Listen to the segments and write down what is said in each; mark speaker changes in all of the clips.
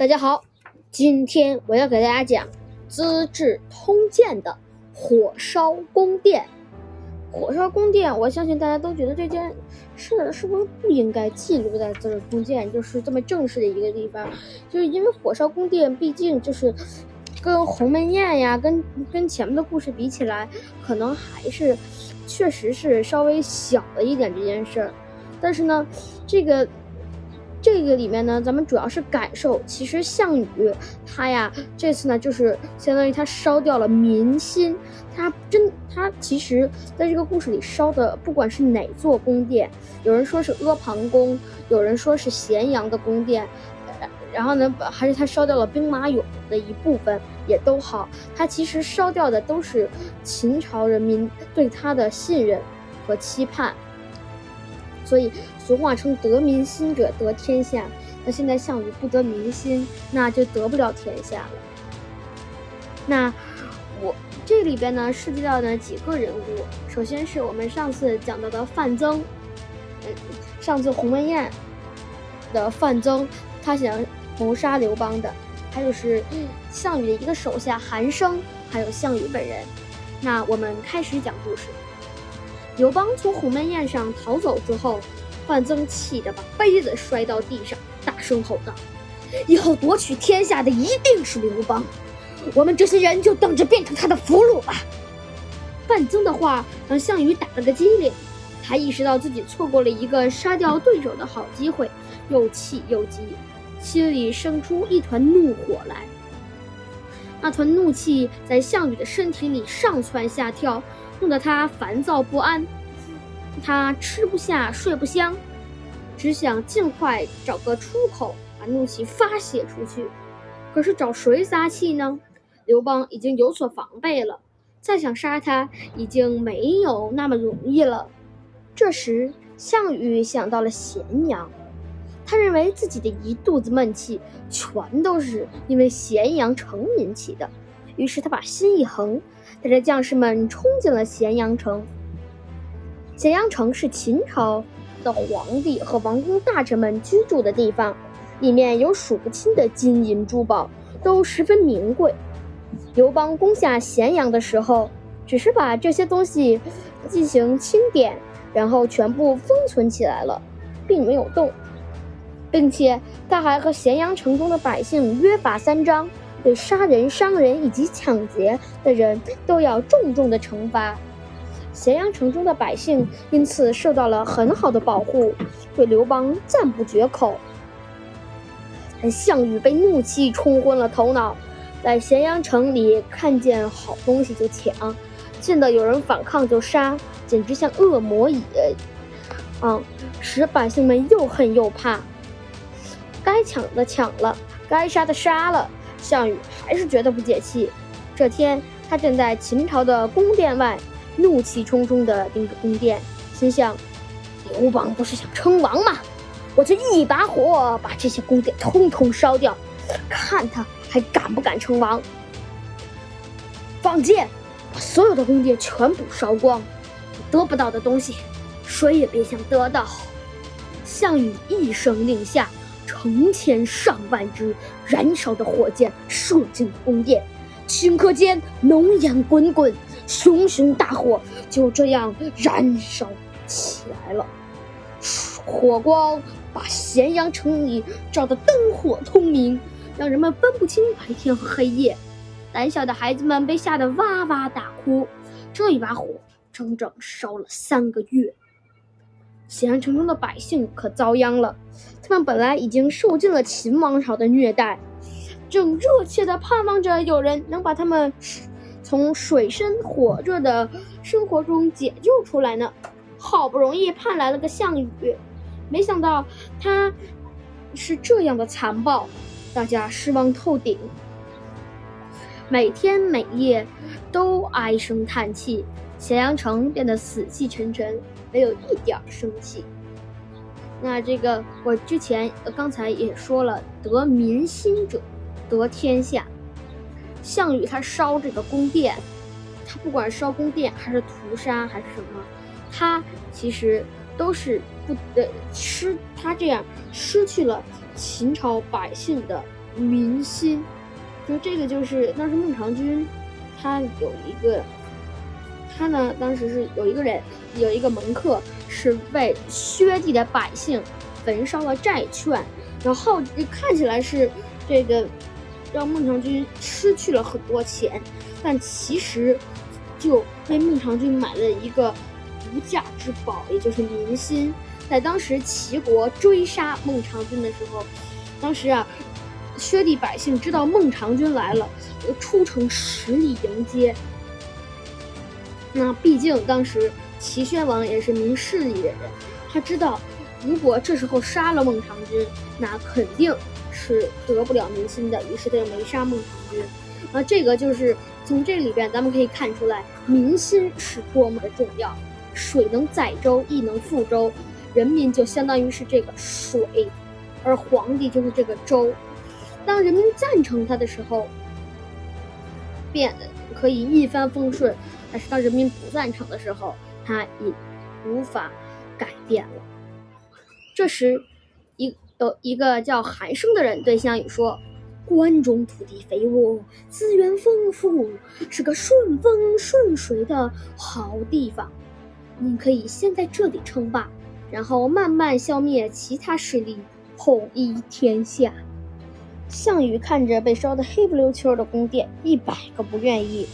Speaker 1: 大家好，今天我要给大家讲《资治通鉴》的火烧宫殿。火烧宫殿，我相信大家都觉得这件事是不是不应该记录在《资治通鉴》，就是这么正式的一个地方？就是因为火烧宫殿，毕竟就是跟鸿门宴呀，跟跟前面的故事比起来，可能还是确实是稍微小了一点这件事儿。但是呢，这个。这个里面呢，咱们主要是感受，其实项羽他呀，这次呢就是相当于他烧掉了民心，他真他其实在这个故事里烧的，不管是哪座宫殿，有人说是阿房宫，有人说是咸阳的宫殿，然后呢，还是他烧掉了兵马俑的一部分，也都好，他其实烧掉的都是秦朝人民对他的信任和期盼。所以俗话称得民心者得天下。那现在项羽不得民心，那就得不了天下了。那我这里边呢涉及到呢几个人物，首先是我们上次讲到的范增，嗯，上次鸿门宴的范增，他想谋杀刘邦的，还有是项羽的一个手下韩生，还有项羽本人。那我们开始讲故事。刘邦从鸿门宴上逃走之后，范增气得把杯子摔到地上，大声吼道：“以后夺取天下的一定是刘邦，我们这些人就等着变成他的俘虏吧！”范增的话让项羽打了个激灵，他意识到自己错过了一个杀掉对手的好机会，又气又急，心里生出一团怒火来。那团怒气在项羽的身体里上蹿下跳。弄得他烦躁不安，他吃不下睡不香，只想尽快找个出口把怒气发泄出去。可是找谁撒气呢？刘邦已经有所防备了，再想杀他已经没有那么容易了。这时，项羽想到了咸阳，他认为自己的一肚子闷气全都是因为咸阳城引起的。于是他把心一横，带着将士们冲进了咸阳城。咸阳城是秦朝的皇帝和王公大臣们居住的地方，里面有数不清的金银珠宝，都十分名贵。刘邦攻下咸阳的时候，只是把这些东西进行清点，然后全部封存起来了，并没有动，并且他还和咸阳城中的百姓约法三章。对杀人、伤人以及抢劫的人都要重重的惩罚。咸阳城中的百姓因此受到了很好的保护，对刘邦赞不绝口。但项羽被怒气冲昏了头脑，在咸阳城里看见好东西就抢，见到有人反抗就杀，简直像恶魔一样，嗯使百姓们又恨又怕。该抢的抢了，该杀的杀了。项羽还是觉得不解气。这天，他站在秦朝的宫殿外，怒气冲冲地盯着宫殿，心想：刘邦不是想称王吗？我就一把火把这些宫殿通通烧掉，看他还敢不敢称王！放箭，把所有的宫殿全部烧光，得不到的东西，谁也别想得到。项羽一声令下。成千上万支燃烧的火箭射进宫殿，顷刻间浓烟滚滚，熊熊大火就这样燃烧起来了。火光把咸阳城里照得灯火通明，让人们分不清白天和黑夜。胆小的孩子们被吓得哇哇大哭。这一把火整整烧了三个月。咸阳城中的百姓可遭殃了，他们本来已经受尽了秦王朝的虐待，正热切地盼望着有人能把他们从水深火热的生活中解救出来呢。好不容易盼来了个项羽，没想到他是这样的残暴，大家失望透顶，每天每夜都唉声叹气。咸阳城变得死气沉沉，没有一点生气。那这个我之前刚才也说了，得民心者得天下。项羽他烧这个宫殿，他不管烧宫殿还是屠杀还是什么，他其实都是不呃失他这样失去了秦朝百姓的民心。就这个就是当时孟尝君，他有一个，他呢当时是有一个人，有一个门客是为薛地的百姓焚烧了债券，然后看起来是这个让孟尝君失去了很多钱，但其实就为孟尝君买了一个无价之宝，也就是民心。在当时齐国追杀孟尝君的时候，当时啊。薛地百姓知道孟尝君来了，出城十里迎接。那毕竟当时齐宣王也是明事理的人，他知道如果这时候杀了孟尝君，那肯定是得不了民心的，于是他就没杀孟尝君。那这个就是从这里边咱们可以看出来，民心是多么的重要。水能载舟，亦能覆舟，人民就相当于是这个水，而皇帝就是这个舟。当人民赞成他的时候，变可以一帆风顺；但是当人民不赞成的时候，他已无法改变了。这时，一有一个叫韩生的人对项羽说：“关中土地肥沃，资源丰富，是个顺风顺水的好地方。你可以先在这里称霸，然后慢慢消灭其他势力，统一天下。”项羽看着被烧得黑不溜秋的宫殿，一百个不愿意，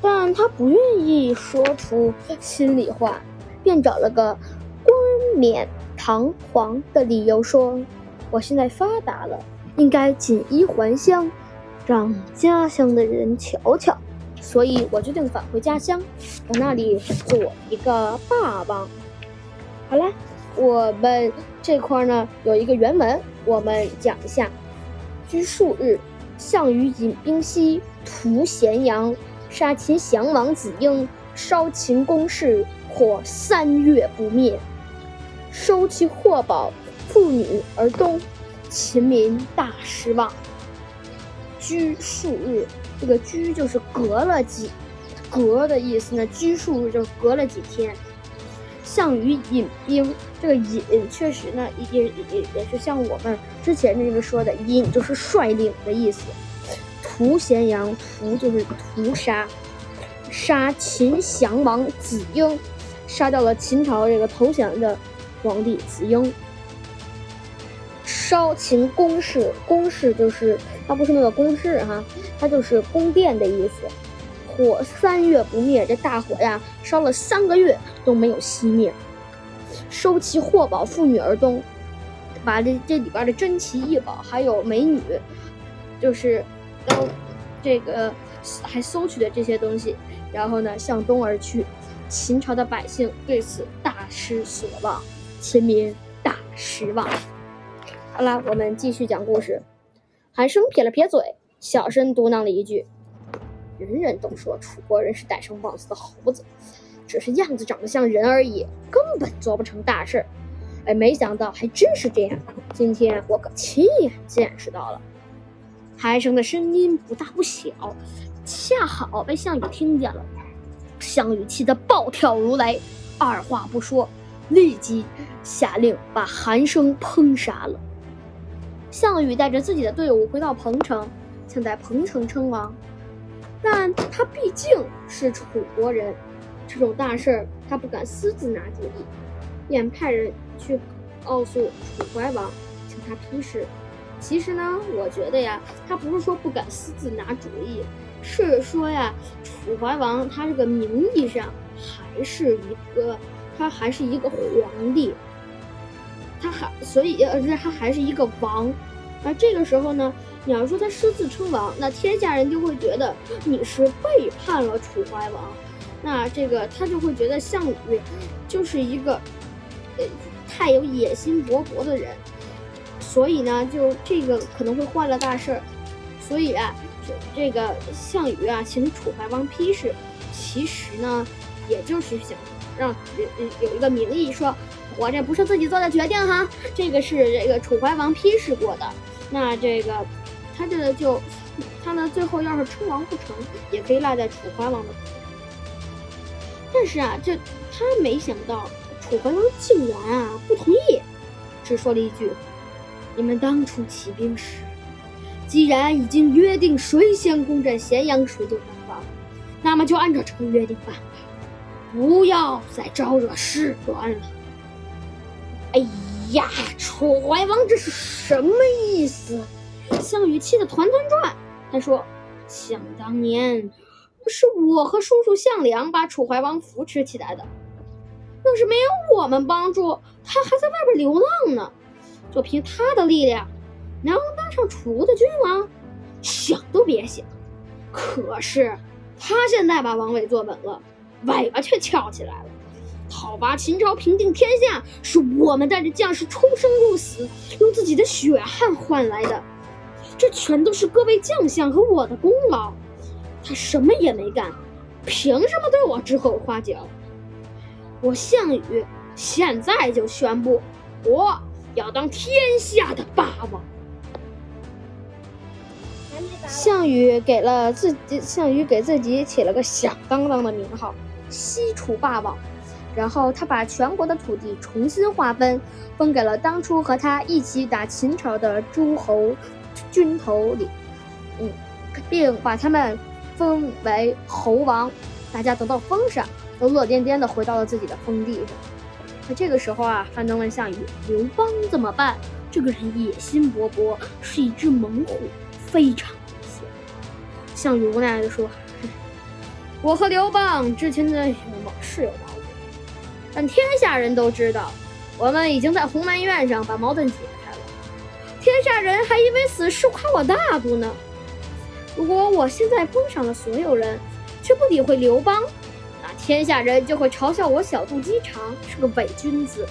Speaker 1: 但他不愿意说出心里话，便找了个冠冕堂皇的理由说：“我现在发达了，应该锦衣还乡，让家乡的人瞧瞧，所以我决定返回家乡，在那里做一个霸王。”好了，我们这块呢有一个原文，我们讲一下。居数日，项羽引兵西屠咸阳，杀秦降王子婴，烧秦宫室，火三月不灭，收其货宝，妇女而东，秦民大失望。居数日，这个居就是隔了几，隔的意思呢？居数日就是隔了几天。项羽引兵，这个引确实呢，也也也是像我们之前那个说的，引就是率领的意思。屠咸阳，屠就是屠杀，杀秦降王子婴，杀掉了秦朝这个投降的皇帝子婴。烧秦宫室，宫室就是它不是那个宫室哈，它就是宫殿的意思。火三月不灭，这大火呀，烧了三个月都没有熄灭。收其货宝，妇女而东，把这这里边的珍奇异宝还有美女，就是都这个还搜取的这些东西，然后呢向东而去。秦朝的百姓对此大失所望，秦民大失望。好了，我们继续讲故事。韩生撇了撇嘴，小声嘟囔了一句。人人都说楚国人是戴上帽子的猴子，只是样子长得像人而已，根本做不成大事。哎，没想到还真是这样。今天我可亲眼见识到了。韩生的声音不大不小，恰好被项羽听见了。项羽气得暴跳如雷，二话不说，立即下令把韩生烹杀了。项羽带着自己的队伍回到彭城，想在彭城称王。但他毕竟是楚国人，这种大事儿他不敢私自拿主意，便派人去告诉楚怀王，请他批示。其实呢，我觉得呀，他不是说不敢私自拿主意，是说呀，楚怀王他这个名义上还是一个，他还是一个皇帝，他还所以呃，这他还是一个王。而这个时候呢？你要说他私自称王，那天下人就会觉得你是背叛了楚怀王，那这个他就会觉得项羽就是一个呃太有野心勃勃的人，所以呢，就这个可能会坏了大事儿。所以啊，这这个项羽啊，请楚怀王批示，其实呢，也就是想让有有一个名义说，我这不是自己做的决定哈，这个是这个楚怀王批示过的，那这个。他这就，他呢最后要是称王不成，也可以赖在楚怀王的头上。但是啊，这他没想到楚怀王竟然啊不同意，只说了一句：“你们当初起兵时，既然已经约定谁先攻占咸阳，谁就当王，那么就按照这个约定办吧，不要再招惹事端了。哎呀，楚怀王这是什么意思？项羽气得团团转。他说：“想当年，是我和叔叔项梁把楚怀王扶持起来的。要是没有我们帮助，他还在外边流浪呢。就凭他的力量。”能当上楚国的君王，想都别想。可是他现在把王位坐稳了，尾巴却翘起来了。讨伐秦朝，平定天下，是我们带着将士出生入死，用自己的血汗换来的。这全都是各位将相和我的功劳。他什么也没干，凭什么对我指手画脚？我项羽现在就宣布，我要当天下的霸王。项羽给了自己，项羽给自己起了个响当当的名号——西楚霸王。然后他把全国的土地重新划分，分给了当初和他一起打秦朝的诸侯军头领，嗯，并把他们封为侯王。大家得到封赏，都乐颠颠的回到了自己的封地上。那这个时候啊，范增问项羽：“刘邦怎么办？”这个人野心勃勃，是一只猛虎，非常危险。项羽无奈地说：“我和刘邦之前的往事有矛盾，但天下人都知道，我们已经在鸿门宴上把矛盾解开了。天下人还以为此事夸我大度呢。如果我现在封赏了所有人，却不理会刘邦，那天下人就会嘲笑我小肚鸡肠，是个伪君子。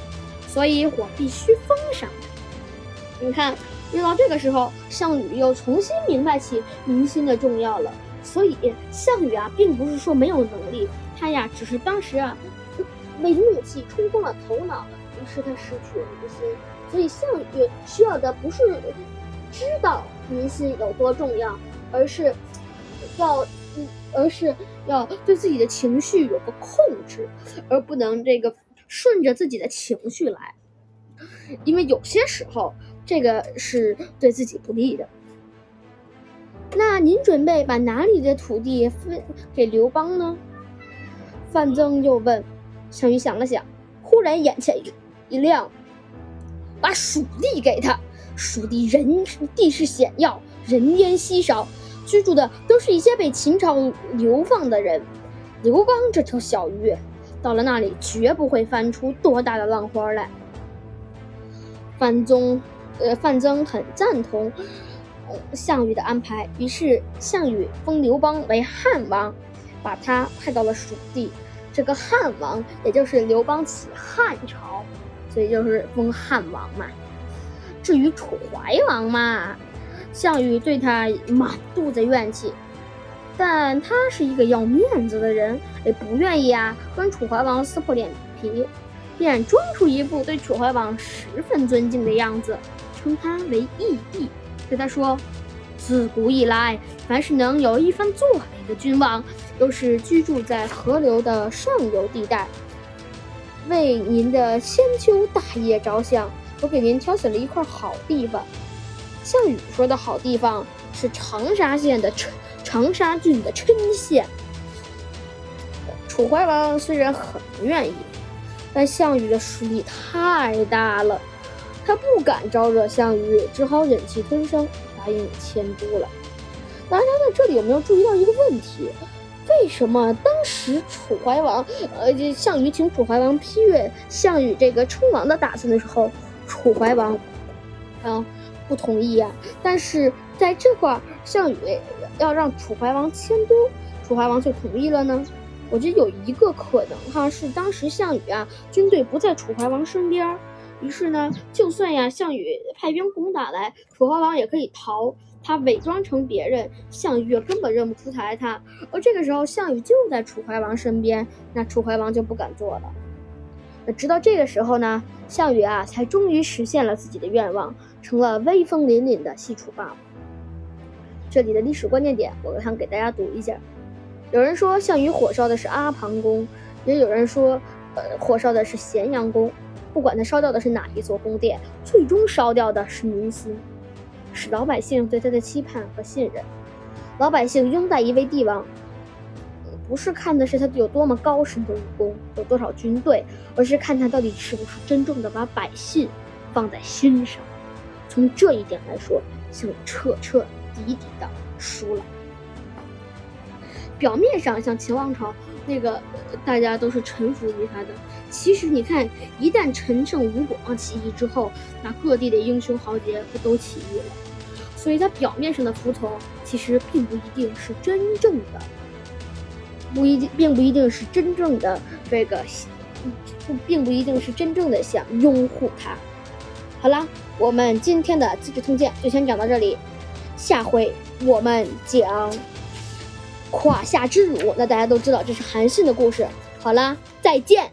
Speaker 1: 所以我必须封赏他。你看。”遇到这个时候，项羽又重新明白起民心的重要了。所以，项羽啊，并不是说没有能力，他呀，只是当时啊，没怒气冲昏了头脑，于是他失去了民心。所以，项羽需要的不是知道民心有多重要，而是要，而是要对自己的情绪有个控制，而不能这个顺着自己的情绪来，因为有些时候。这个是对自己不利的。那您准备把哪里的土地分给刘邦呢？范增又问。项羽想了想，忽然眼前一亮，把蜀地给他。蜀地人地势险要，人烟稀少，居住的都是一些被秦朝流放的人。刘邦这条小鱼，到了那里绝不会翻出多大的浪花来。范增。呃，范增很赞同项羽的安排，于是项羽封刘邦为汉王，把他派到了蜀地。这个汉王，也就是刘邦起汉朝，所以就是封汉王嘛。至于楚怀王嘛，项羽对他满肚子怨气，但他是一个要面子的人，也不愿意啊跟楚怀王撕破脸皮，便装出一副对楚怀王十分尊敬的样子。称他为义帝，对他说：“自古以来，凡是能有一番作为的君王，都是居住在河流的上游地带。为您的千秋大业着想，我给您挑选了一块好地方。项羽说的好地方是长沙县的陈长沙郡的郴县。楚怀王虽然很不愿意，但项羽的实力太大了。”他不敢招惹项羽，只好忍气吞声，答应迁都了。大家在这里有没有注意到一个问题？为什么当时楚怀王，呃，项羽请楚怀王批阅项羽这个称王的打算的时候，楚怀王，啊，不同意啊？但是在这块儿，项羽要让楚怀王迁都，楚怀王就同意了呢？我觉得有一个可能哈，是当时项羽啊，军队不在楚怀王身边。于是呢，就算呀，项羽派兵攻打来，楚怀王也可以逃，他伪装成别人，项羽根本认不出来他。而这个时候，项羽就在楚怀王身边，那楚怀王就不敢做了。那直到这个时候呢，项羽啊，才终于实现了自己的愿望，成了威风凛凛的西楚霸王。这里的历史关键点，我想给大家读一下。有人说项羽火烧的是阿房宫，也有人说，呃，火烧的是咸阳宫。不管他烧掉的是哪一座宫殿，最终烧掉的是民心。是老百姓对他的期盼和信任。老百姓拥戴一位帝王，不是看的是他有多么高深的武功，有多少军队，而是看他到底是不是真正的把百姓放在心上。从这一点来说，项羽彻彻底底的输了。表面上像秦王朝那个，大家都是臣服于他的。其实你看，一旦陈胜吴广起义之后，那各地的英雄豪杰不都起义了？所以他表面上的服从，其实并不一定是真正的，不一定，并不一定是真正的这个，不，并不一定是真正的想拥护他。好了，我们今天的《资治通鉴》就先讲到这里，下回我们讲。胯下之辱，那大家都知道这是韩信的故事。好啦，再见。